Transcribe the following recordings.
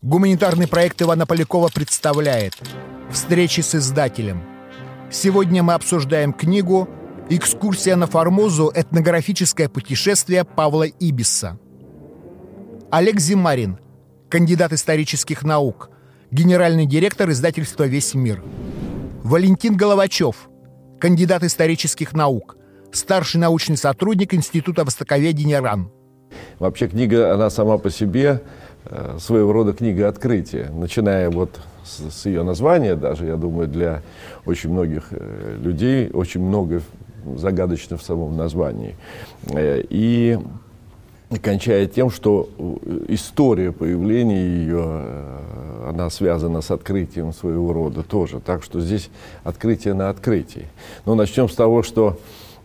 Гуманитарный проект Ивана Полякова представляет «Встречи с издателем». Сегодня мы обсуждаем книгу «Экскурсия на Формозу. Этнографическое путешествие Павла Ибисса». Олег Зимарин, кандидат исторических наук, генеральный директор издательства «Весь мир». Валентин Головачев, кандидат исторических наук, старший научный сотрудник Института востоковедения РАН. Вообще книга, она сама по себе своего рода книга открытия, начиная вот с, с ее названия даже, я думаю, для очень многих э, людей очень много загадочно в самом названии. Э, и кончая тем, что история появления ее, она связана с открытием своего рода тоже. Так что здесь открытие на открытии. Но начнем с того, что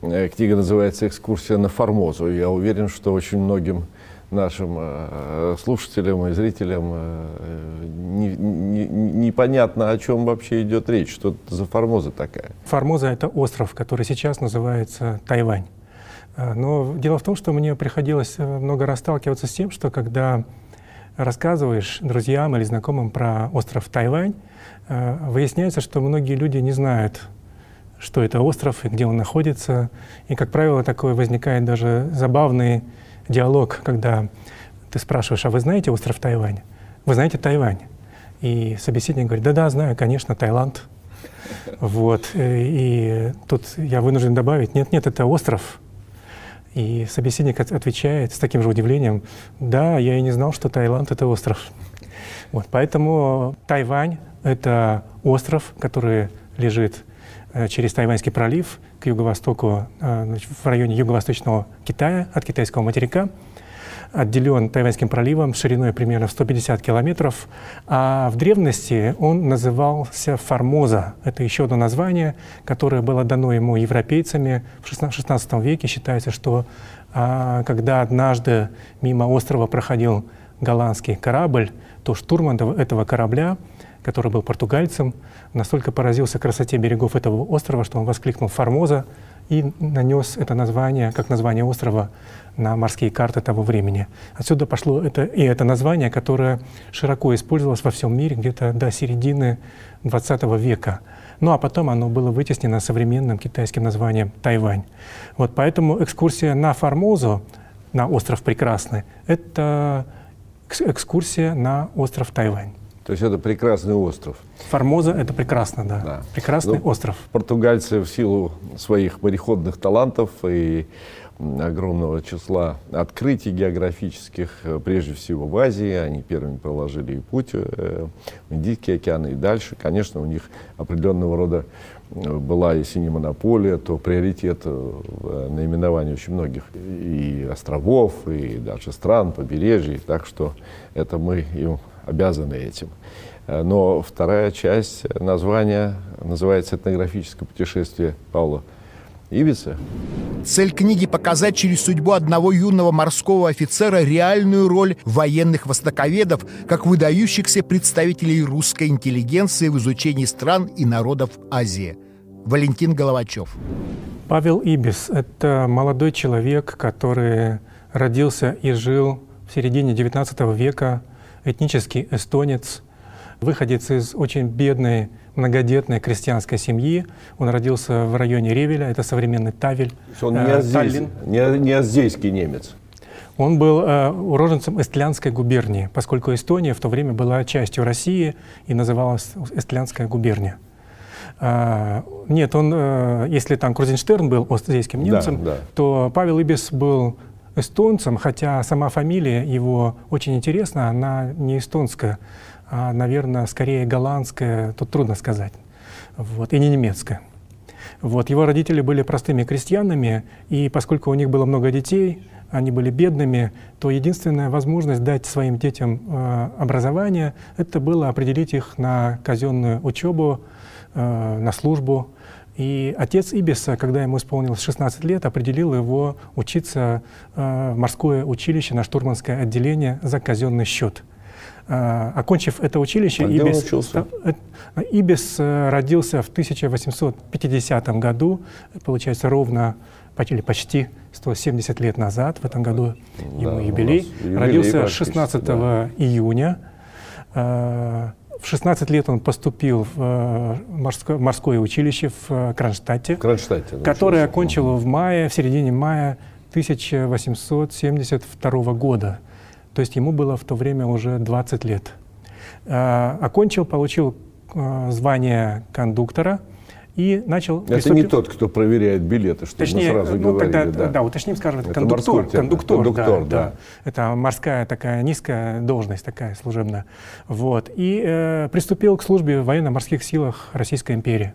Э, книга называется «Экскурсия на Формозу». Я уверен, что очень многим нашим э, слушателям и зрителям э, не, не, непонятно, о чем вообще идет речь. Что это за Формоза такая? Формоза — это остров, который сейчас называется Тайвань. Но дело в том, что мне приходилось много раз сталкиваться с тем, что когда рассказываешь друзьям или знакомым про остров Тайвань, выясняется, что многие люди не знают что это остров и где он находится. И, как правило, такой возникает даже забавный диалог, когда ты спрашиваешь, а вы знаете остров Тайвань? Вы знаете Тайвань? И собеседник говорит, да-да, знаю, конечно, Таиланд. Вот. И тут я вынужден добавить, нет-нет, это остров. И собеседник отвечает с таким же удивлением, да, я и не знал, что Таиланд — это остров. Вот, поэтому Тайвань — это остров, который лежит Э, через Тайваньский пролив к юго-востоку, э, в районе юго-восточного Китая, от китайского материка, отделен Тайваньским проливом шириной примерно в 150 километров, а в древности он назывался Формоза. Это еще одно название, которое было дано ему европейцами в XVI веке. Считается, что а, когда однажды мимо острова проходил голландский корабль, то штурман этого корабля который был португальцем, настолько поразился красоте берегов этого острова, что он воскликнул «Формоза» и нанес это название, как название острова, на морские карты того времени. Отсюда пошло это, и это название, которое широко использовалось во всем мире где-то до середины XX века. Ну а потом оно было вытеснено современным китайским названием Тайвань. Вот поэтому экскурсия на Формозу, на остров Прекрасный, это экскурсия на остров Тайвань. То есть это прекрасный остров. Формоза — это прекрасно, да. да. Прекрасный ну, остров. Португальцы в силу своих мореходных талантов и огромного числа открытий географических, э, прежде всего в Азии, они первыми проложили и путь э, в Индийский океан и дальше. Конечно, у них определенного рода э, была, если не монополия, то приоритет в наименовании очень многих и островов, и даже стран, побережий. Так что это мы им обязаны этим. Э, но вторая часть названия называется «Этнографическое путешествие Павла Ивица». Цель книги – показать через судьбу одного юного морского офицера реальную роль военных востоковедов, как выдающихся представителей русской интеллигенции в изучении стран и народов Азии. Валентин Головачев. Павел Ибис – это молодой человек, который родился и жил в середине XIX века этнический эстонец, выходец из очень бедной многодетной крестьянской семьи. Он родился в районе Ревеля, это современный Тавель. Он не, э, Таллин. не, не аздейский немец. Он был э, уроженцем Эстлянской губернии, поскольку Эстония в то время была частью России и называлась Эстлянская губерния. А, нет, он, э, если там Крузенштерн был остзейским немцем, да, да. то Павел Ибис был эстонцем, хотя сама фамилия его очень интересна, она не эстонская, а, наверное, скорее голландская, тут трудно сказать, вот, и не немецкая. Вот, его родители были простыми крестьянами, и поскольку у них было много детей, они были бедными, то единственная возможность дать своим детям э, образование, это было определить их на казенную учебу, э, на службу, и отец Ибиса, когда ему исполнилось 16 лет, определил его учиться э, в морское училище на штурманское отделение за казенный счет. Э, окончив это училище, а Ибис, э, Ибис родился в 1850 году, получается ровно или почти 170 лет назад, в этом году ему да, юбилей. юбилей. Родился 16 да. июня В 16 лет он поступил в морское, морское училище в Кронштадте, в Кронштадте которое окончил в мае, в середине мая 1872 года. То есть ему было в то время уже 20 лет. Окончил, получил звание кондуктора – и начал... Это приступил... не тот, кто проверяет билеты, что Точнее, мы сразу ну, говорили. Тогда, да. да, уточним, скажем, это, это кондуктор. Кондуктор, кондуктор да, да. да. Это морская такая низкая должность, такая служебная. Вот. И э, приступил к службе в военно-морских силах Российской империи.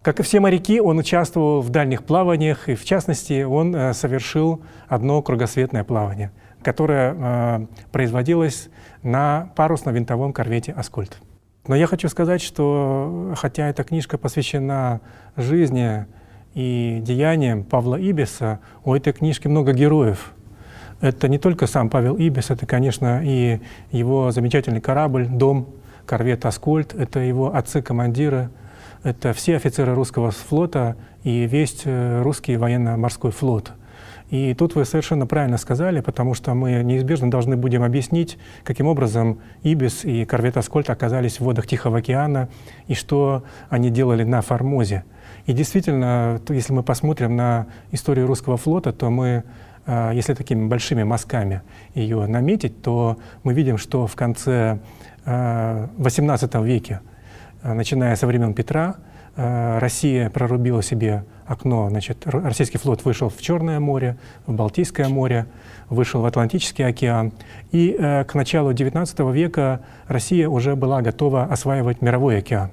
Как и все моряки, он участвовал в дальних плаваниях, и в частности, он э, совершил одно кругосветное плавание, которое э, производилось на парусно-винтовом корвете «Аскольд». Но я хочу сказать, что хотя эта книжка посвящена жизни и деяниям Павла Ибиса, у этой книжки много героев. Это не только сам Павел Ибис, это, конечно, и его замечательный корабль, дом, корвет «Аскольд», это его отцы-командиры, это все офицеры русского флота и весь э, русский военно-морской флот — и тут вы совершенно правильно сказали, потому что мы неизбежно должны будем объяснить, каким образом Ибис и корвет Аскольд оказались в водах Тихого океана и что они делали на Формозе. И действительно, если мы посмотрим на историю русского флота, то мы, а, если такими большими мазками ее наметить, то мы видим, что в конце XVIII а, веке, а, начиная со времен Петра, Россия прорубила себе окно, значит, российский флот вышел в Черное море, в Балтийское море, вышел в Атлантический океан. И э, к началу XIX века Россия уже была готова осваивать мировой океан.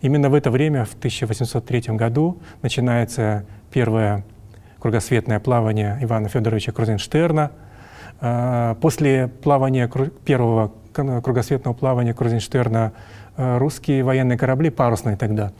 Именно в это время, в 1803 году, начинается первое кругосветное плавание Ивана Федоровича Крузенштерна. Э, после плавания первого кругосветного плавания Крузенштерна э, русские военные корабли, парусные тогда,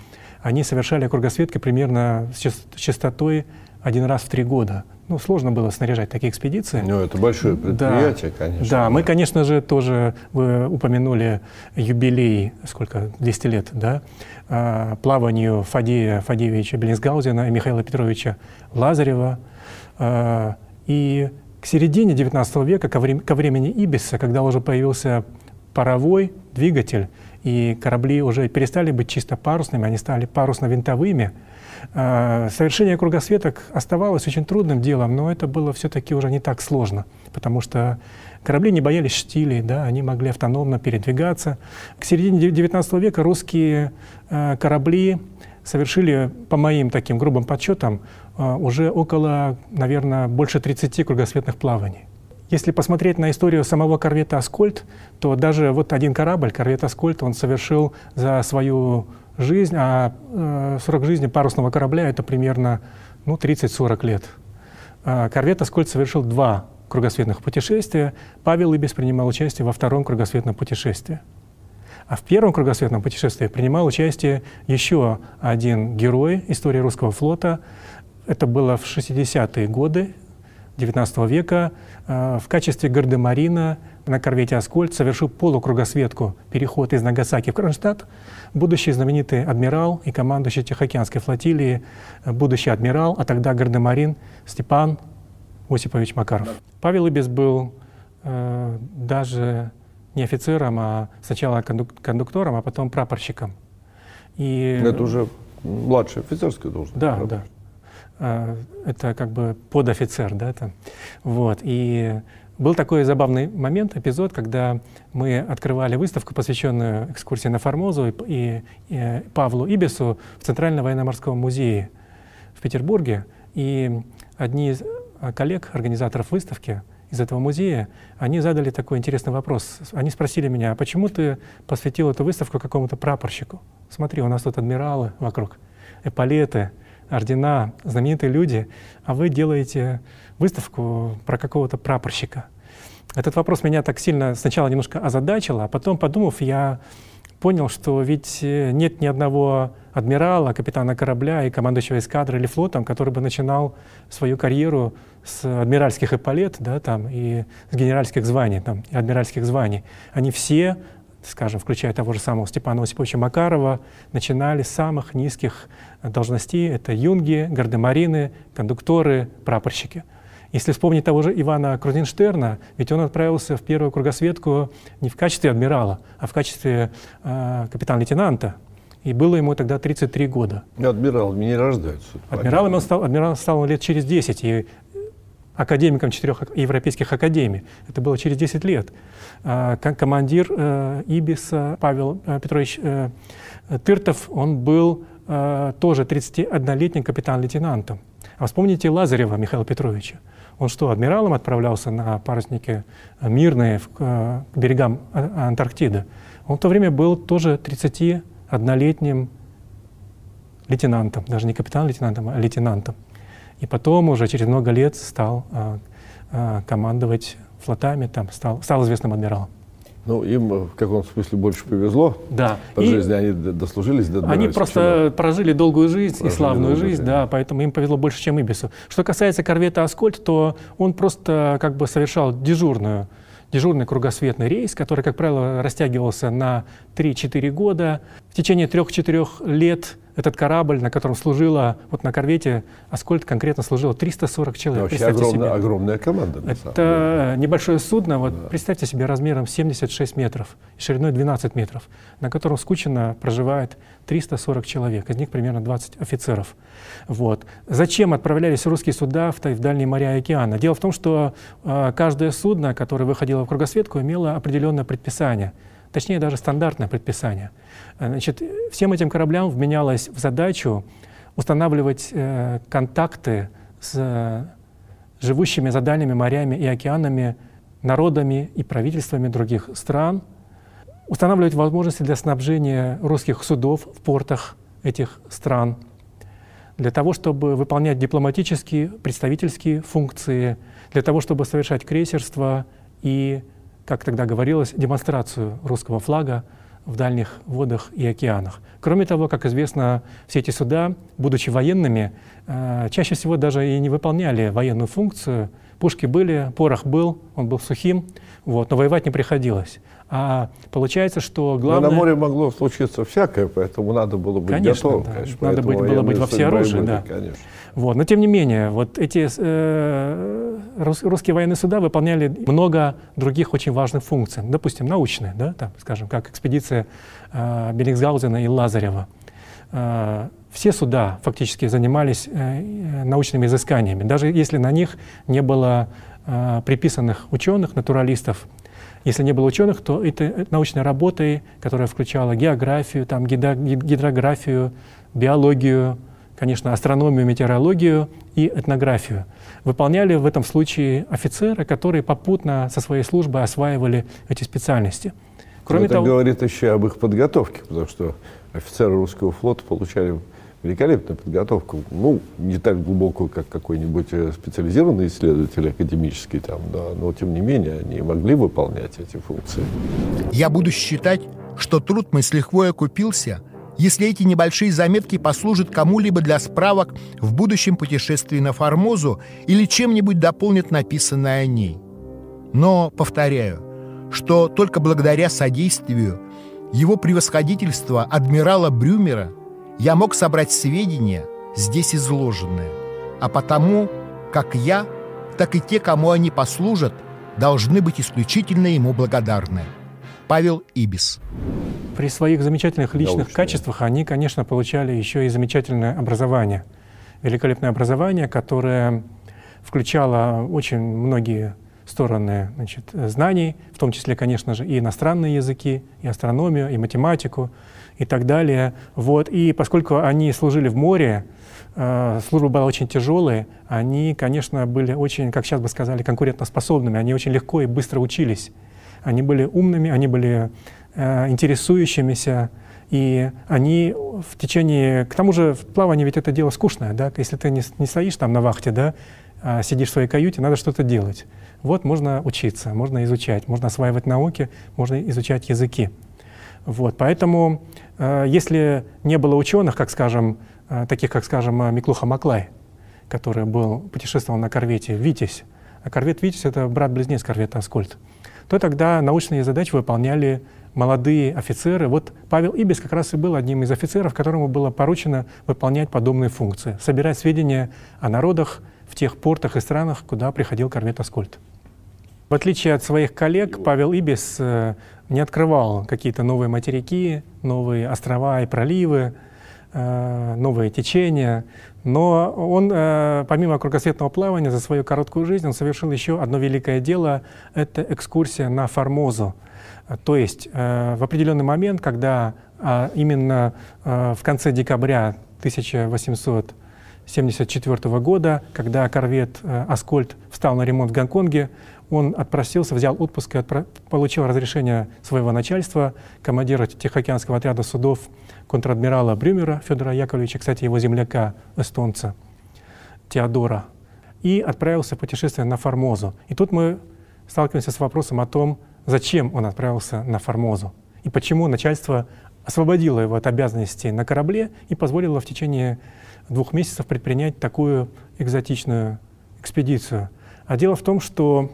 они совершали кругосветки примерно с частотой один раз в три года. Ну, сложно было снаряжать такие экспедиции. Ну, это большое предприятие, да, конечно. Да, мы, конечно же, тоже, вы упомянули юбилей, сколько, 200 лет, да, а, плаванию Фадея Фадеевича Беллинсгаузена и Михаила Петровича Лазарева. А, и к середине XIX века, ко, времени, ко времени Ибиса, когда уже появился паровой двигатель, и корабли уже перестали быть чисто парусными, они стали парусно-винтовыми. А, совершение кругосветок оставалось очень трудным делом, но это было все-таки уже не так сложно, потому что корабли не боялись штилей, да, они могли автономно передвигаться. К середине XIX века русские а, корабли совершили, по моим таким грубым подсчетам, а, уже около, наверное, больше 30 кругосветных плаваний. Если посмотреть на историю самого корвета «Аскольд», то даже вот один корабль, корвет «Аскольд», он совершил за свою жизнь, а э, срок жизни парусного корабля — это примерно ну, 30-40 лет. А корвет «Аскольд» совершил два кругосветных путешествия. Павел Ибис принимал участие во втором кругосветном путешествии. А в первом кругосветном путешествии принимал участие еще один герой истории русского флота. Это было в 60-е годы XIX века э, в качестве гардемарина на корвете «Аскольд» совершил полукругосветку переход из Нагасаки в Кронштадт. Будущий знаменитый адмирал и командующий Тихоокеанской флотилии, э, будущий адмирал, а тогда гардемарин Степан Осипович Макаров. Павел Ибис был э, даже не офицером, а сначала кондук кондуктором, а потом прапорщиком. И... Это уже младшая офицерская должность. Да, да. А, это как бы подофицер, да, там. Вот, и был такой забавный момент, эпизод, когда мы открывали выставку, посвященную экскурсии на Формозу и, и, и Павлу Ибису в Центральном военно-морском музее в Петербурге. И одни из а, коллег, организаторов выставки из этого музея, они задали такой интересный вопрос. Они спросили меня, а почему ты посвятил эту выставку какому-то прапорщику? Смотри, у нас тут адмиралы вокруг, эполеты, ордена, знаменитые люди, а вы делаете выставку про какого-то прапорщика. Этот вопрос меня так сильно сначала немножко озадачил, а потом, подумав, я понял, что ведь э, нет ни одного адмирала, капитана корабля и командующего эскадры или флотом, который бы начинал свою карьеру с адмиральских эполет да, там, и с генеральских званий, там, и адмиральских званий. Они все скажем, включая того же самого Степана Осиповича Макарова, начинали с самых низких должностей. Это юнги, гардемарины, кондукторы, прапорщики. Если вспомнить того же Ивана Крузенштерна, ведь он отправился в первую кругосветку не в качестве адмирала, а в качестве э, капитан-лейтенанта. И было ему тогда 33 года. Адмиралами не рождаются. Адмиралом он стал, адмирал стал лет через 10, и академиком четырех европейских академий. Это было через 10 лет. А, командир э, Ибиса Павел э, Петрович э, Тыртов, он был тоже 31-летним капитан-лейтенантом. А вспомните Лазарева Михаила Петровича. Он что, адмиралом отправлялся на паруснике мирные к берегам а, Антарктиды? Он в то время был тоже 31-летним лейтенантом, даже не капитан-лейтенантом, а лейтенантом. И потом уже через много лет стал а, а, командовать флотами, там стал, стал известным адмиралом. Ну, им в каком смысле больше повезло. Да. По и жизни они дослужились до Они просто чего? прожили долгую жизнь прожили и славную жизнь, жизнь, да, поэтому им повезло больше, чем Ибису. Что касается корвета «Аскольд», то он просто как бы совершал дежурную дежурный кругосветный рейс, который, как правило, растягивался на 3-4 года. В течение 3-4 лет этот корабль, на котором служило, вот на корвете Аскольд конкретно служило 340 человек. Вообще огромная, огромная команда. Это небольшое судно, вот да. представьте себе размером 76 метров шириной 12 метров, на котором скучно проживает 340 человек, из них примерно 20 офицеров. Вот. Зачем отправлялись русские суда в, в дальние моря и океаны? Дело в том, что э, каждое судно, которое выходило в кругосветку, имело определенное предписание – точнее даже стандартное предписание. Значит, всем этим кораблям вменялось в задачу устанавливать э, контакты с э, живущими за дальними морями и океанами народами и правительствами других стран, устанавливать возможности для снабжения русских судов в портах этих стран, для того, чтобы выполнять дипломатические, представительские функции, для того, чтобы совершать крейсерство и как тогда говорилось, демонстрацию русского флага в дальних водах и океанах. Кроме того, как известно, все эти суда, будучи военными, э, чаще всего даже и не выполняли военную функцию. Пушки были, порох был, он был сухим, вот, но воевать не приходилось. А получается, что главное... Но на море могло случиться всякое, поэтому надо было быть конечно, готовым. Да. Конечно, надо быть, было быть во всеоружии, да. Конечно. Вот. Но тем не менее, вот эти э, русские военные суда выполняли много других очень важных функций. Допустим, научные, да, там, скажем, как экспедиция э, Белликсгаузена и Лазарева. Э, все суда фактически занимались э, научными изысканиями, даже если на них не было э, приписанных ученых, натуралистов, если не было ученых, то это научной работой, которая включала географию, там, гидрографию, биологию, конечно, астрономию, метеорологию и этнографию. Выполняли в этом случае офицеры, которые попутно со своей службой осваивали эти специальности. Кроме Но это того, говорит еще об их подготовке, потому что офицеры русского флота получали великолепную подготовку, ну, не так глубокую, как какой-нибудь э, специализированный исследователь академический, там, да, но тем не менее они могли выполнять эти функции. Я буду считать, что труд мой с лихвой окупился, если эти небольшие заметки послужат кому-либо для справок в будущем путешествии на Формозу или чем-нибудь дополнят написанное о ней. Но, повторяю, что только благодаря содействию его превосходительства адмирала Брюмера – я мог собрать сведения, здесь изложенные, а потому, как я, так и те, кому они послужат, должны быть исключительно ему благодарны. Павел Ибис. При своих замечательных личных Научные. качествах они, конечно, получали еще и замечательное образование. Великолепное образование, которое включало очень многие стороны значит, знаний, в том числе, конечно же, и иностранные языки, и астрономию, и математику, и так далее. Вот. И поскольку они служили в море, э, служба была очень тяжелая, они, конечно, были очень, как сейчас бы сказали, конкурентоспособными, они очень легко и быстро учились. Они были умными, они были э, интересующимися, и они в течение... К тому же в плавании ведь это дело скучное, да? Если ты не, не стоишь там на вахте, да, а сидишь в своей каюте, надо что-то делать. Вот можно учиться, можно изучать, можно осваивать науки, можно изучать языки. Вот, поэтому, э, если не было ученых, как скажем, э, таких, как, скажем, э, Миклуха Маклай, который был, путешествовал на корвете «Витязь», а корвет «Витязь» — это брат-близнец корвета «Аскольд», то тогда научные задачи выполняли молодые офицеры. Вот Павел Ибис как раз и был одним из офицеров, которому было поручено выполнять подобные функции, собирать сведения о народах, в тех портах и странах, куда приходил корвет «Аскольд». В отличие от своих коллег, Павел Ибис э, не открывал какие-то новые материки, новые острова и проливы, э, новые течения. Но он, э, помимо кругосветного плавания, за свою короткую жизнь он совершил еще одно великое дело — это экскурсия на Формозу. То есть в определенный момент, когда а именно в конце декабря 1874 года, когда корвет «Аскольд» встал на ремонт в Гонконге, он отпросился, взял отпуск и отпро... получил разрешение своего начальства, командира Тихоокеанского отряда судов контр-адмирала Брюмера Федора Яковлевича, кстати, его земляка, эстонца, Теодора, и отправился в путешествие на Формозу. И тут мы сталкиваемся с вопросом о том, зачем он отправился на Формозу и почему начальство освободило его от обязанностей на корабле и позволило в течение двух месяцев предпринять такую экзотичную экспедицию. А дело в том, что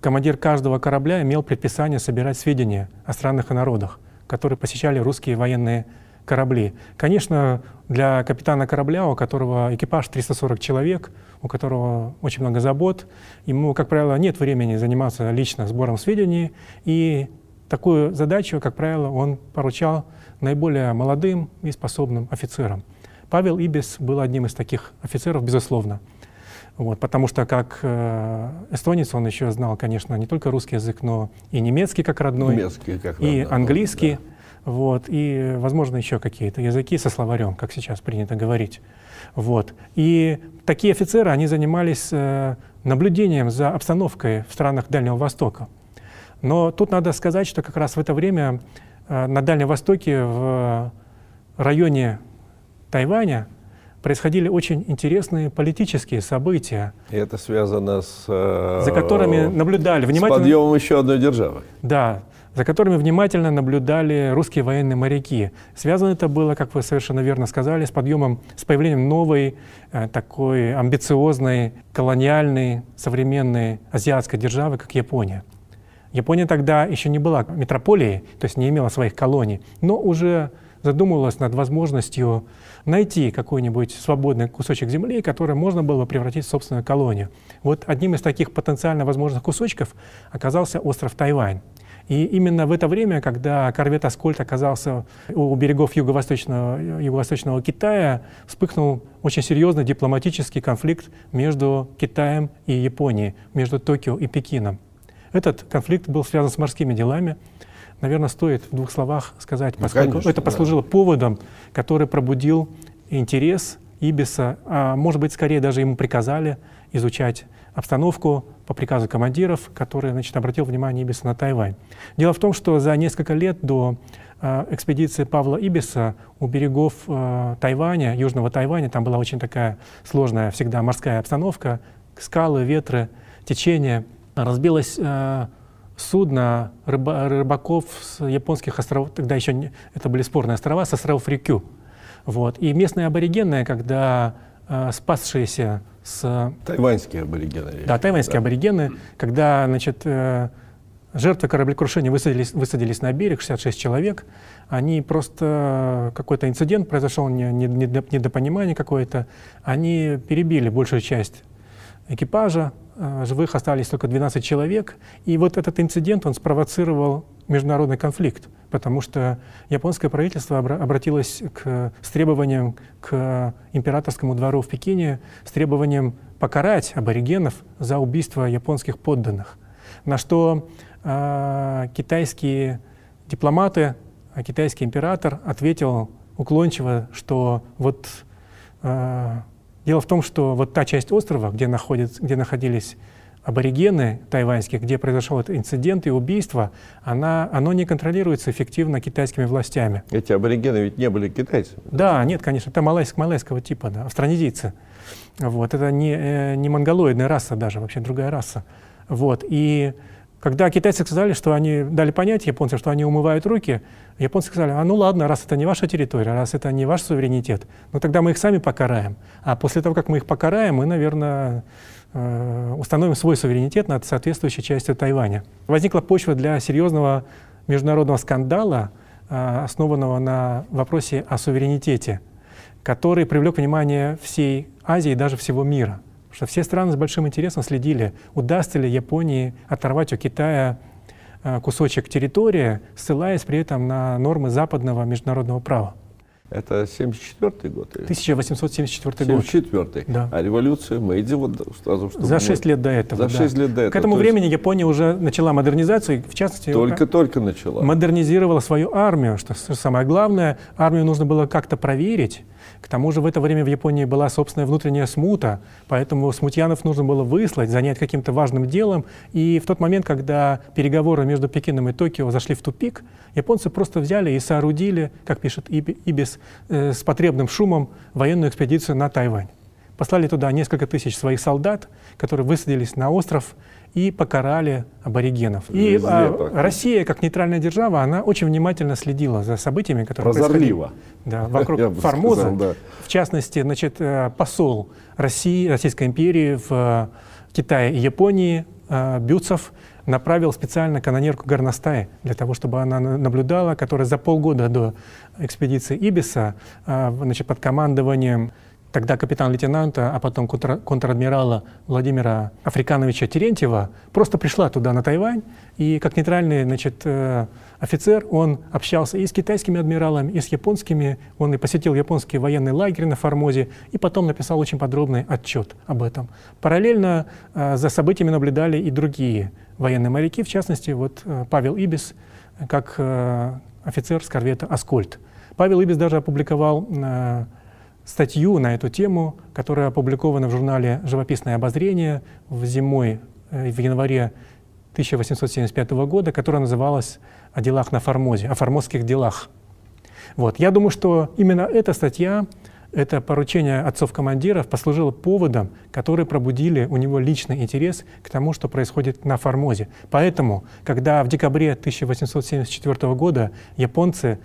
командир каждого корабля имел предписание собирать сведения о странах и народах, которые посещали русские военные корабли. Конечно, для капитана корабля, у которого экипаж 340 человек, у которого очень много забот, ему, как правило, нет времени заниматься лично сбором сведений, и такую задачу, как правило, он поручал наиболее молодым и способным офицерам. Павел Ибис был одним из таких офицеров, безусловно. Вот, потому что как э, эстонец он еще знал, конечно, не только русский язык, но и немецкий как родной, немецкий как родной, и английский, да. вот, и, возможно, еще какие-то языки со словарем, как сейчас принято говорить. Вот. И такие офицеры, они занимались э, наблюдением за обстановкой в странах Дальнего Востока. Но тут надо сказать, что как раз в это время э, на Дальнем Востоке, в районе Тайваня, происходили очень интересные политические события. И это связано с... Э, за которыми наблюдали внимательно... С подъемом еще одной державы. Да, за которыми внимательно наблюдали русские военные моряки. Связано это было, как вы совершенно верно сказали, с подъемом, с появлением новой, э, такой амбициозной, колониальной, современной азиатской державы, как Япония. Япония тогда еще не была метрополией, то есть не имела своих колоний, но уже задумывалась над возможностью найти какой-нибудь свободный кусочек земли, который можно было бы превратить в собственную колонию. Вот одним из таких потенциально возможных кусочков оказался остров Тайвань. И именно в это время, когда корвет «Аскольд» оказался у берегов юго-восточного, юго-восточного Китая, вспыхнул очень серьезный дипломатический конфликт между Китаем и Японией, между Токио и Пекином. Этот конфликт был связан с морскими делами, наверное, стоит в двух словах сказать, ну, поскольку конечно, это послужило да. поводом, который пробудил интерес Ибиса, а может быть, скорее даже ему приказали изучать обстановку по приказу командиров, который значит, обратил внимание Ибиса на Тайвань. Дело в том, что за несколько лет до э, экспедиции Павла Ибиса у берегов э, Тайваня, Южного Тайваня, там была очень такая сложная всегда морская обстановка, скалы, ветры, течения, разбилась э, судно рыба, рыбаков с японских островов, тогда еще не, это были спорные острова, с островов Рикю. Вот. И местные аборигены, когда э, спасшиеся с... Тайваньские аборигены. Да, тайваньские да. аборигены, когда значит, э, жертвы кораблекрушения высадились, высадились на берег, 66 человек, они просто, какой-то инцидент произошел, недопонимание какое-то, они перебили большую часть экипажа, Э, живых остались только 12 человек. И вот этот инцидент, он спровоцировал международный конфликт, потому что японское правительство обратилось к, с требованием к императорскому двору в Пекине, с требованием покарать аборигенов за убийство японских подданных. На что э, китайские дипломаты, а китайский император ответил уклончиво, что вот э, Дело в том, что вот та часть острова, где, находится, где находились аборигены тайваньские, где произошел этот инцидент и убийство, она, оно не контролируется эффективно китайскими властями. Эти аборигены ведь не были китайцами? Да, нет, конечно, это малайск, малайского типа, да, австронезийцы. Вот, это не, э, не монголоидная раса даже, вообще другая раса. Вот, и когда китайцы сказали, что они дали понять японцам, что они умывают руки, японцы сказали, а ну ладно, раз это не ваша территория, раз это не ваш суверенитет, ну тогда мы их сами покараем. А после того, как мы их покараем, мы, наверное, э, установим свой суверенитет над соответствующей частью Тайваня. Возникла почва для серьезного международного скандала, э, основанного на вопросе о суверенитете, который привлек внимание всей Азии и даже всего мира. Что все страны с большим интересом следили, удастся ли Японии оторвать у Китая э, кусочек территории, ссылаясь при этом на нормы западного международного права. Это 74 год? 1874 год. 74 да. А революция Мэйдзи вот сразу что... За 6 лет до этого, За 6 да. лет до этого. К этому То времени есть... Япония уже начала модернизацию, в частности... Только-только начала. Модернизировала свою армию, что самое главное. Армию нужно было как-то проверить, к тому же в это время в Японии была собственная внутренняя смута, поэтому смутьянов нужно было выслать, занять каким-то важным делом. И в тот момент, когда переговоры между Пекином и Токио зашли в тупик, японцы просто взяли и соорудили, как пишет Ибис, э, с потребным шумом военную экспедицию на Тайвань. Послали туда несколько тысяч своих солдат, которые высадились на остров и покарали аборигенов. И Везде, а, Россия, как нейтральная держава, она очень внимательно следила за событиями, которые Прозорливо. Да, вокруг Формоза. Сказал, да. В частности, значит, э, посол России, Российской империи в э, Китае и Японии э, Бюцев направил специально канонерку Горностаи для того, чтобы она наблюдала, которая за полгода до экспедиции Ибиса значит, под командованием тогда капитан-лейтенанта, а потом контр-адмирала Владимира Африкановича Терентьева, просто пришла туда, на Тайвань, и как нейтральный значит, э, офицер он общался и с китайскими адмиралами, и с японскими. Он и посетил японский военный лагерь на Формозе, и потом написал очень подробный отчет об этом. Параллельно э, за событиями наблюдали и другие военные моряки, в частности, вот э, Павел Ибис, как офицер с корвета «Аскольд». Павел Ибис даже опубликовал статью на эту тему, которая опубликована в журнале «Живописное обозрение» в зимой, э, в январе 1875 года, которая называлась «О делах на Формозе», о формозских делах. Вот. Я думаю, что именно эта статья, это поручение отцов-командиров послужило поводом, который пробудили у него личный интерес к тому, что происходит на Формозе. Поэтому, когда в декабре 1874 года японцы,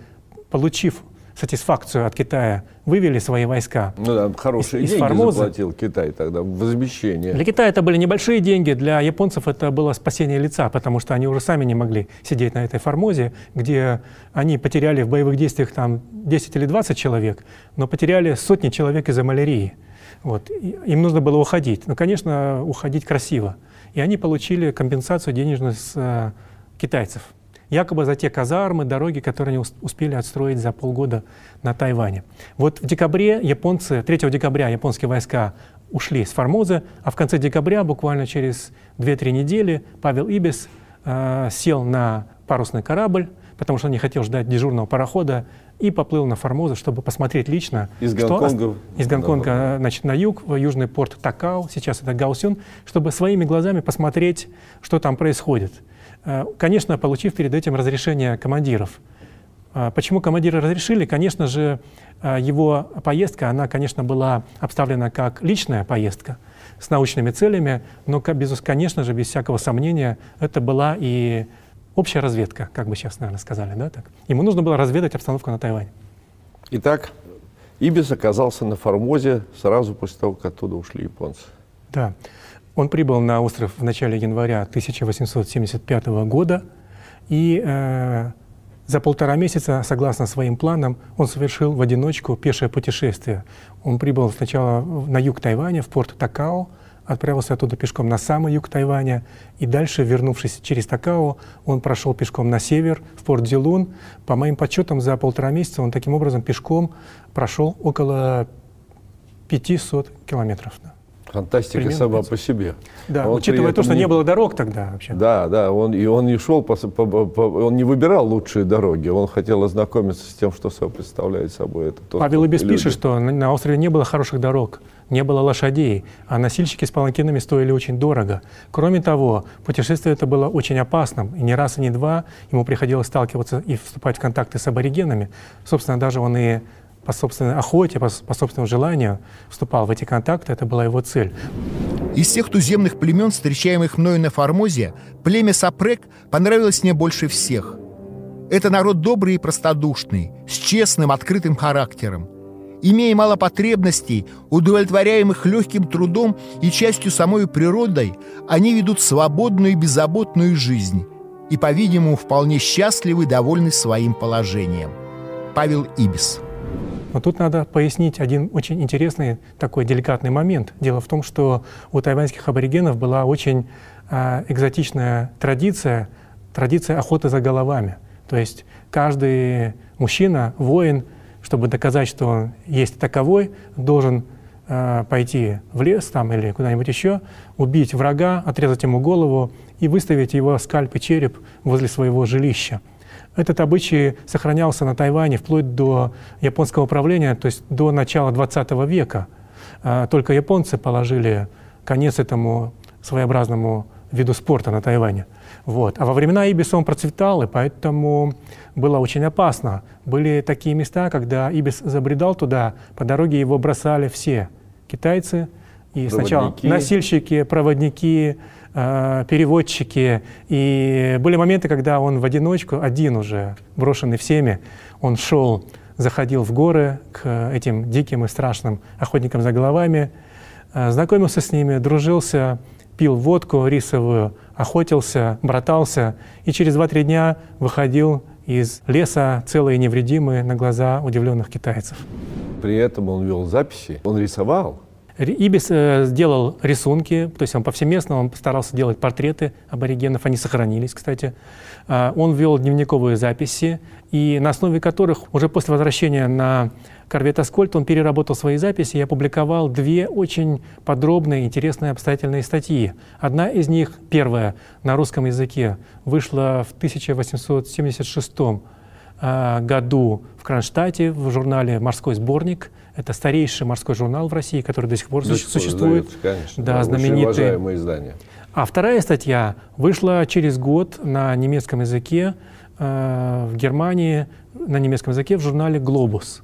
получив сатисфакцию от Китая, вывели свои войска. Ну да, хорошие из, деньги Формозы. заплатил Китай тогда, возмещение. Для Китая это были небольшие деньги, для японцев это было спасение лица, потому что они уже сами не могли сидеть на этой Формозе, где они потеряли в боевых действиях там 10 или 20 человек, но потеряли сотни человек из-за малярии. Вот. Им нужно было уходить. Ну, конечно, уходить красиво. И они получили компенсацию денежную с э, китайцев якобы за те казармы, дороги, которые они успели отстроить за полгода на Тайване. Вот в декабре японцы, 3 декабря японские войска ушли с Формозы, а в конце декабря, буквально через 2-3 недели, Павел Ибис э, сел на парусный корабль, потому что он не хотел ждать дежурного парохода, и поплыл на Формозу, чтобы посмотреть лично, из Гонконга, из Гонконга да. значит, на юг, в южный порт Такао, сейчас это Гаусюн, чтобы своими глазами посмотреть, что там происходит. Э, конечно, получив перед этим разрешение командиров. Э, почему командиры разрешили? Конечно же, э, его поездка, она, конечно, была обставлена как личная поездка с научными целями, но, конечно же, без всякого сомнения, это была и общая разведка, как бы сейчас, наверное, сказали, да, так? Ему нужно было разведать обстановку на Тайване. Итак, Ибис оказался на Формозе сразу после того, как оттуда ушли японцы. Да. Он прибыл на остров в начале января 1875 года, и э, за полтора месяца, согласно своим планам, он совершил в одиночку пешее путешествие. Он прибыл сначала на юг Тайваня, в порт Такао, отправился оттуда пешком на самый юг Тайваня, и дальше, вернувшись через Такао, он прошел пешком на север, в порт Дилун. По моим подсчетам, за полтора месяца он таким образом пешком прошел около 500 километров. Фантастика Примерно сама 500. по себе. Да, он учитывая то, что не... не было дорог тогда вообще. Да, да, он, и он не шел, по, по, по, он не выбирал лучшие дороги, он хотел ознакомиться с тем, что собой представляет собой это. Тот, Павел Ибис пишет, что на, на острове не было хороших дорог, не было лошадей, а носильщики с паланкинами стоили очень дорого. Кроме того, путешествие это было очень опасным, и не раз, и не два ему приходилось сталкиваться и вступать в контакты с аборигенами. Собственно, даже он и по собственной охоте, по, по собственному желанию вступал в эти контакты, это была его цель. Из всех туземных племен, встречаемых мною на Формозе, племя Сапрек понравилось мне больше всех. Это народ добрый и простодушный, с честным, открытым характером. Имея мало потребностей, удовлетворяемых легким трудом и частью самой природой, они ведут свободную и беззаботную жизнь и, по-видимому, вполне счастливы и довольны своим положением. Павел Ибис Но тут надо пояснить один очень интересный такой деликатный момент. Дело в том, что у тайваньских аборигенов была очень э, экзотичная традиция, традиция охоты за головами. То есть каждый мужчина, воин, чтобы доказать, что он есть таковой, должен э, пойти в лес там или куда-нибудь еще, убить врага, отрезать ему голову и выставить его скальп и череп возле своего жилища. Этот обычай сохранялся на Тайване вплоть до японского правления, то есть до начала 20 века. А, только японцы положили конец этому своеобразному виду спорта на Тайване. Вот. А во времена Ибиса он процветал, и поэтому было очень опасно. Были такие места, когда Ибис забредал туда, по дороге его бросали все. Китайцы, и проводники. сначала носильщики, проводники, Э, переводчики. И были моменты, когда он в одиночку, один уже, брошенный всеми, он шел, заходил в горы к этим диким и страшным охотникам за головами, э, знакомился с ними, дружился, пил водку рисовую, охотился, братался, и через 2-3 дня выходил из леса целый и невредимый на глаза удивленных китайцев. При этом он вел записи, он рисовал. Ибис э, сделал рисунки, то есть он повсеместно он постарался делать портреты аборигенов, они сохранились, кстати. Э, он вел дневниковые записи, и на основе которых уже после возвращения на корвет Аскольд он переработал свои записи и опубликовал две очень подробные, интересные, обстоятельные статьи. Одна из них, первая, на русском языке, вышла в 1876 э, году в Кронштадте в журнале «Морской сборник», это старейший морской журнал в России, который до сих пор до существует. Издается, конечно. Да, да знаменитый. Очень уважаемое издание. А вторая статья вышла через год на немецком языке э, в Германии, на немецком языке в журнале «Глобус».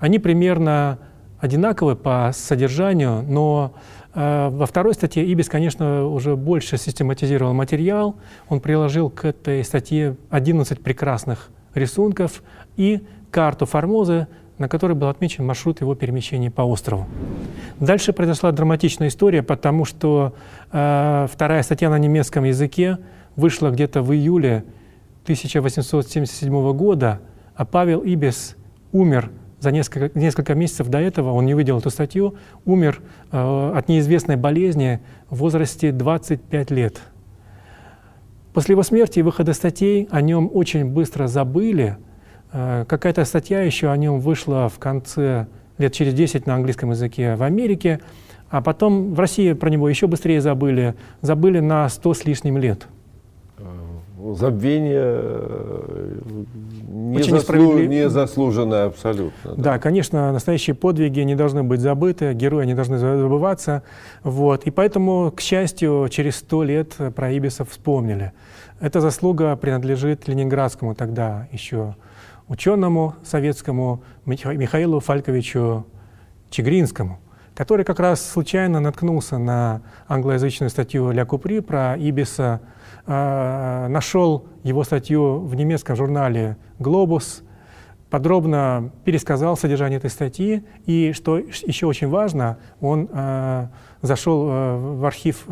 Они примерно одинаковы по содержанию, но э, во второй статье Ибис, конечно, уже больше систематизировал материал. Он приложил к этой статье 11 прекрасных рисунков и карту Формозы на которой был отмечен маршрут его перемещения по острову. Дальше произошла драматичная история, потому что э, вторая статья на немецком языке вышла где-то в июле 1877 года, а Павел Ибис умер за несколько, несколько месяцев до этого, он не видел эту статью, умер э, от неизвестной болезни в возрасте 25 лет. После его смерти и выхода статей о нем очень быстро забыли, Э, какая-то статья еще о нем вышла в конце лет через 10 на английском языке в Америке, а потом в России про него еще быстрее забыли, забыли на 100 с лишним лет. Забвение э, не, заслу... не заслуженное абсолютно. Да. да, конечно, настоящие подвиги не должны быть забыты, герои не должны забываться. Вот. И поэтому, к счастью, через сто лет про Ибисов вспомнили. Эта заслуга принадлежит ленинградскому тогда еще ученому советскому Михаилу Фальковичу Чигринскому, который как раз случайно наткнулся на англоязычную статью Ля Купри про Ибиса, э, нашел его статью в немецком журнале «Глобус», подробно пересказал содержание этой статьи, и, что еще очень важно, он э, зашел э, в архив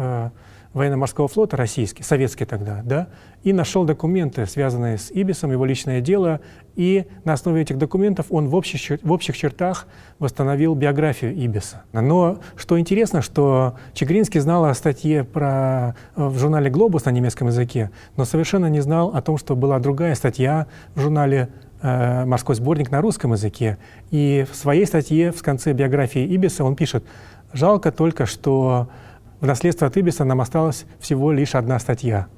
военно-морского флота российский, советский тогда, да, и нашел документы, связанные с Ибисом, его личное дело, и на основе этих документов он в общих, в общих чертах восстановил биографию Ибиса. Но что интересно, что Чегринский знал о статье про, в журнале «Глобус» на немецком языке, но совершенно не знал о том, что была другая статья в журнале э, «Морской сборник» на русском языке. И в своей статье в конце биографии Ибиса он пишет «Жалко только, что в наследство от Ибиса нам осталась всего лишь одна статья.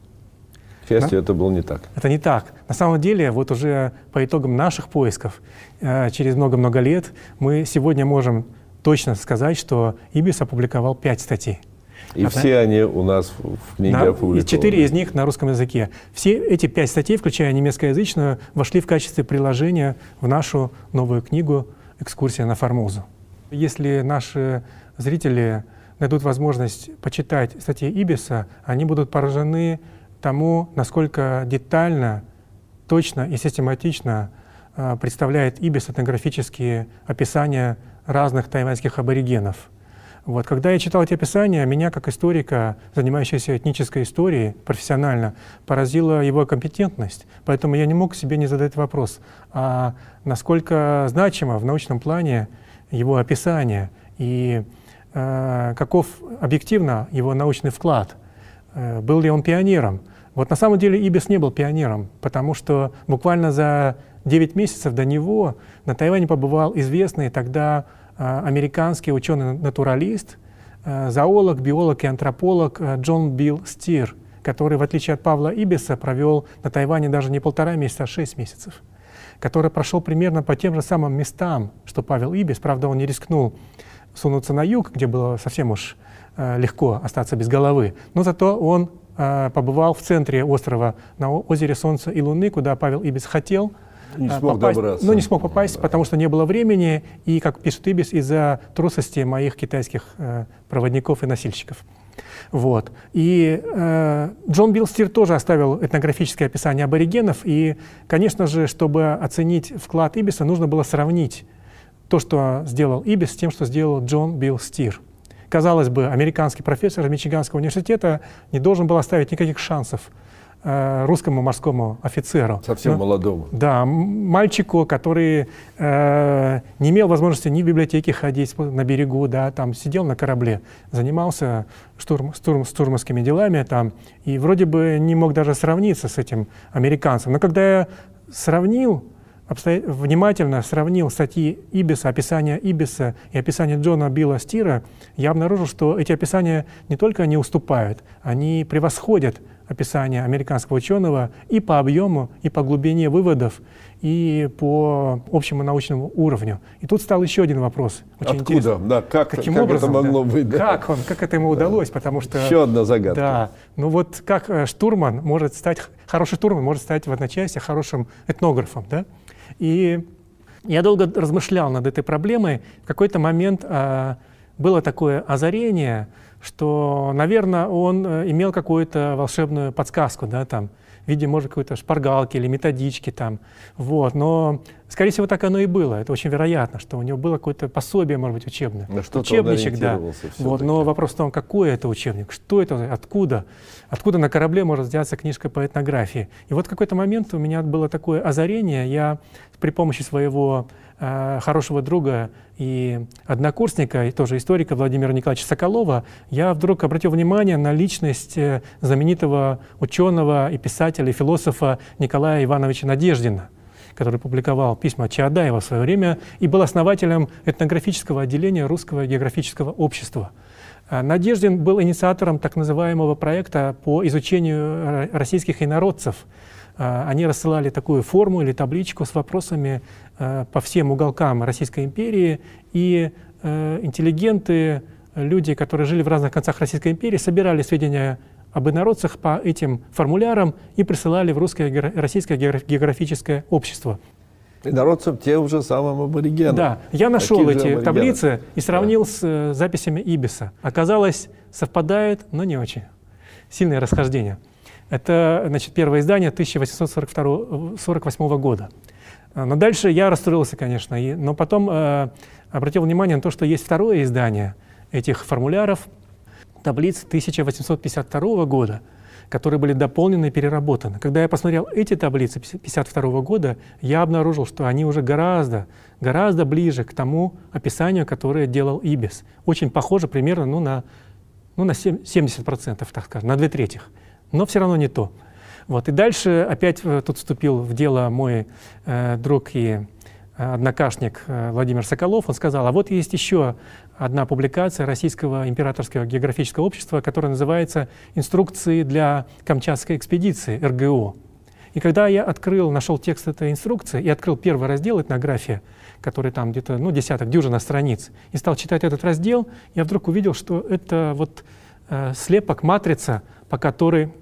К счастью, да? это было не так. Это не так. На самом деле, вот уже по итогам наших поисков, э, через много-много лет, мы сегодня можем точно сказать, что Ибис опубликовал пять статей. И а все они у нас в книге на, опубликованы. И четыре из них на русском языке. Все эти пять статей, включая немецкоязычную, вошли в качестве приложения в нашу новую книгу «Экскурсия на Формозу». Если наши зрители найдут возможность почитать статьи Ибиса, они будут поражены тому, насколько детально, точно и систематично э, представляет Ибис этнографические описания разных тайваньских аборигенов. Вот, когда я читал эти описания, меня как историка, занимающегося этнической историей профессионально, поразила его компетентность. Поэтому я не мог себе не задать вопрос, а насколько значимо в научном плане его описание и каков объективно его научный вклад, э, был ли он пионером. Вот на самом деле Ибис не был пионером, потому что буквально за 9 месяцев до него на Тайване побывал известный тогда Э, американский ученый-натуралист, э, зоолог, биолог и антрополог э, Джон Билл Стир, который, в отличие от Павла Ибиса, провел на Тайване даже не полтора месяца, а шесть месяцев, который прошел примерно по тем же самым местам, что Павел Ибис. Правда, он не рискнул сунуться на юг, где было совсем уж легко остаться без головы, но зато он побывал в центре острова на озере Солнца и Луны, куда Павел Ибис хотел – не э, смог попасть, добраться. но не смог попасть, да. потому что не было времени, и, как пишет Ибис, из-за трусости моих китайских э, проводников и носильщиков. Вот. И э, Джон Билстир тоже оставил этнографическое описание аборигенов, и, конечно же, чтобы оценить вклад Ибиса, нужно было сравнить то, что сделал Ибис, с тем, что сделал Джон Билстир. Казалось бы, американский профессор Мичиганского университета не должен был оставить никаких шансов Э, русскому морскому офицеру. Совсем Но, молодому. Да, мальчику, который э, не имел возможности ни в библиотеке ходить на берегу, да, там сидел на корабле, занимался штурм, штурм, штурмовскими делами там, и вроде бы не мог даже сравниться с этим американцем. Но когда я сравнил, обстоя... внимательно сравнил статьи Ибиса, описание Ибиса и описание Джона Билла Стира, я обнаружил, что эти описания не только не уступают, они превосходят описание американского ученого и по объему, и по глубине выводов, и по общему научному уровню. И тут стал еще один вопрос. Очень Откуда? Интересный. Да, как, Каким как образом, это могло да? быть? Да. Как, он, как это ему удалось? Потому что... Еще одна загадка. Да. Ну вот как э, штурман может стать, хороший штурман может стать в одночасье хорошим этнографом, да? И я долго размышлял над этой проблемой. В какой-то момент а, было такое озарение, что, наверное, он э, имел какую-то волшебную подсказку, да, там, в виде, может, какой-то шпаргалки или методички там, вот, но, скорее всего, так оно и было, это очень вероятно, что у него было какое-то пособие, может быть, учебное, На что учебничек, да, вот, но вопрос в том, какой это учебник, что это, откуда, откуда на корабле может взяться книжка по этнографии, и вот в какой-то момент у меня было такое озарение, я при помощи своего хорошего друга и однокурсника, и тоже историка Владимира Николаевича Соколова, я вдруг обратил внимание на личность э, знаменитого ученого и писателя, и философа Николая Ивановича Надеждина, который публиковал письма Чаадаева в свое время и был основателем этнографического отделения Русского географического общества. Э, Надеждин был инициатором так называемого проекта по изучению российских инородцев – они рассылали такую форму или табличку с вопросами по всем уголкам Российской империи, и э, интеллигенты, люди, которые жили в разных концах Российской империи, собирали сведения об инородцах по этим формулярам и присылали в русское российское географическое общество. Инородцам тем же самым аборигенам. Да, я нашел эти таблицы и сравнил да. с э, записями Ибиса. Оказалось, совпадает, но не очень. Сильное расхождение. Это значит, первое издание 1848 года. А, но дальше я расстроился, конечно, и, но потом э, обратил внимание на то, что есть второе издание этих формуляров, таблиц 1852 года, которые были дополнены и переработаны. Когда я посмотрел эти таблицы 1952 года, я обнаружил, что они уже гораздо, гораздо ближе к тому описанию, которое делал Ибис. Очень похоже примерно ну, на, ну, на 70%, так скажем, на две трети но все равно не то. Вот. И дальше опять э, тут вступил в дело мой э, друг и э, однокашник э, Владимир Соколов. Он сказал, а вот есть еще одна публикация Российского императорского географического общества, которая называется «Инструкции для Камчатской экспедиции РГО». И когда я открыл, нашел текст этой инструкции и открыл первый раздел этнография, который там где-то, ну, десяток, дюжина страниц, и стал читать этот раздел, я вдруг увидел, что это вот э, слепок, матрица, по которой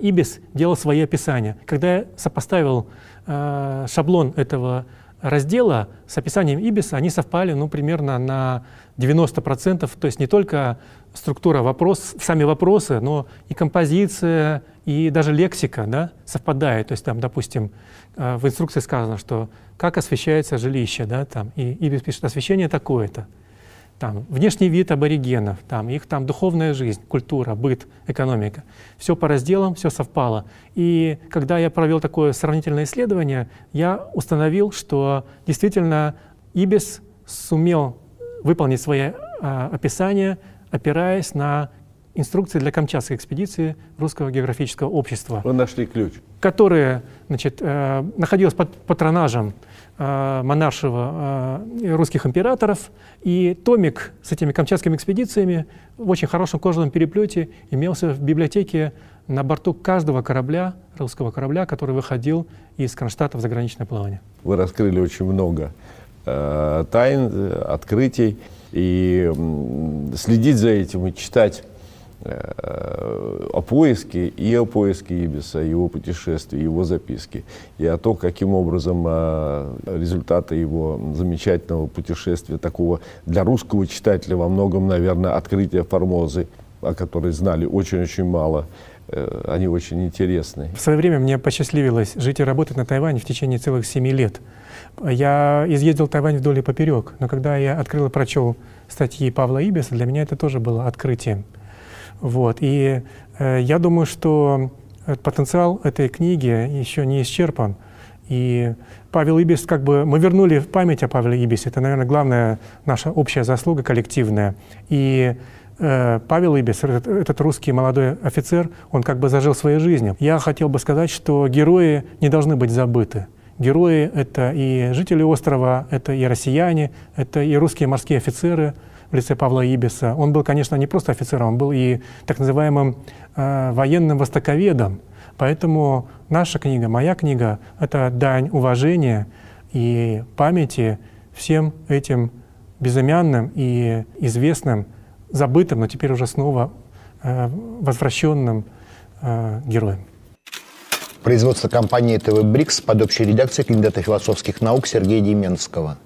Ибис делал свои описания. Когда я сопоставил э, шаблон этого раздела с описанием Ибиса, они совпали ну, примерно на 90%, то есть не только структура вопрос, сами вопросы, но и композиция, и даже лексика да, совпадает. То есть там, допустим, э, в инструкции сказано, что как освещается жилище, да, там, и Ибис пишет освещение такое-то. Там, внешний вид аборигенов, там, их там духовная жизнь, культура, быт, экономика. Все по разделам, все совпало. И когда я провел такое сравнительное исследование, я установил, что действительно Ибис сумел выполнить свои а, описания, опираясь на инструкции для Камчатской экспедиции Русского географического общества. Вы нашли ключ. Которая значит, э, находилась под патронажем э, монаршего э, русских императоров. И томик с этими камчатскими экспедициями в очень хорошем кожаном переплете имелся в библиотеке на борту каждого корабля, русского корабля, который выходил из Кронштадта в заграничное плавание. Вы раскрыли очень много э, тайн, э, открытий. И следить за этим и читать о поиске и о поиске Ибиса, его путешествий, его записки, и о том, каким образом э, результаты его замечательного путешествия, такого для русского читателя во многом, наверное, открытия Формозы, о которой знали очень-очень мало, э, они очень интересны. В свое время мне посчастливилось жить и работать на Тайване в течение целых семи лет. Я изъездил Тайвань вдоль и поперек, но когда я открыл и прочел статьи Павла Ибиса, для меня это тоже было открытием. Вот. И э, я думаю, что э, потенциал этой книги еще не исчерпан. И Павел Ибис, как бы мы вернули в память о Павле Ибисе. Это, наверное, главная наша общая заслуга коллективная. И э, Павел Ибис, этот, этот русский молодой офицер, он как бы зажил своей жизнью. Я хотел бы сказать, что герои не должны быть забыты. Герои — это и жители острова, это и россияне, это и русские морские офицеры — в лице Павла Ибиса. Он был, конечно, не просто офицером, он был и так называемым э, военным востоковедом. Поэтому наша книга, моя книга — это дань уважения и памяти всем этим безымянным и известным, забытым, но теперь уже снова э, возвращенным э, героям. Производство компании ТВ «Брикс» под общей редакцией кандидата философских наук Сергея Деменского.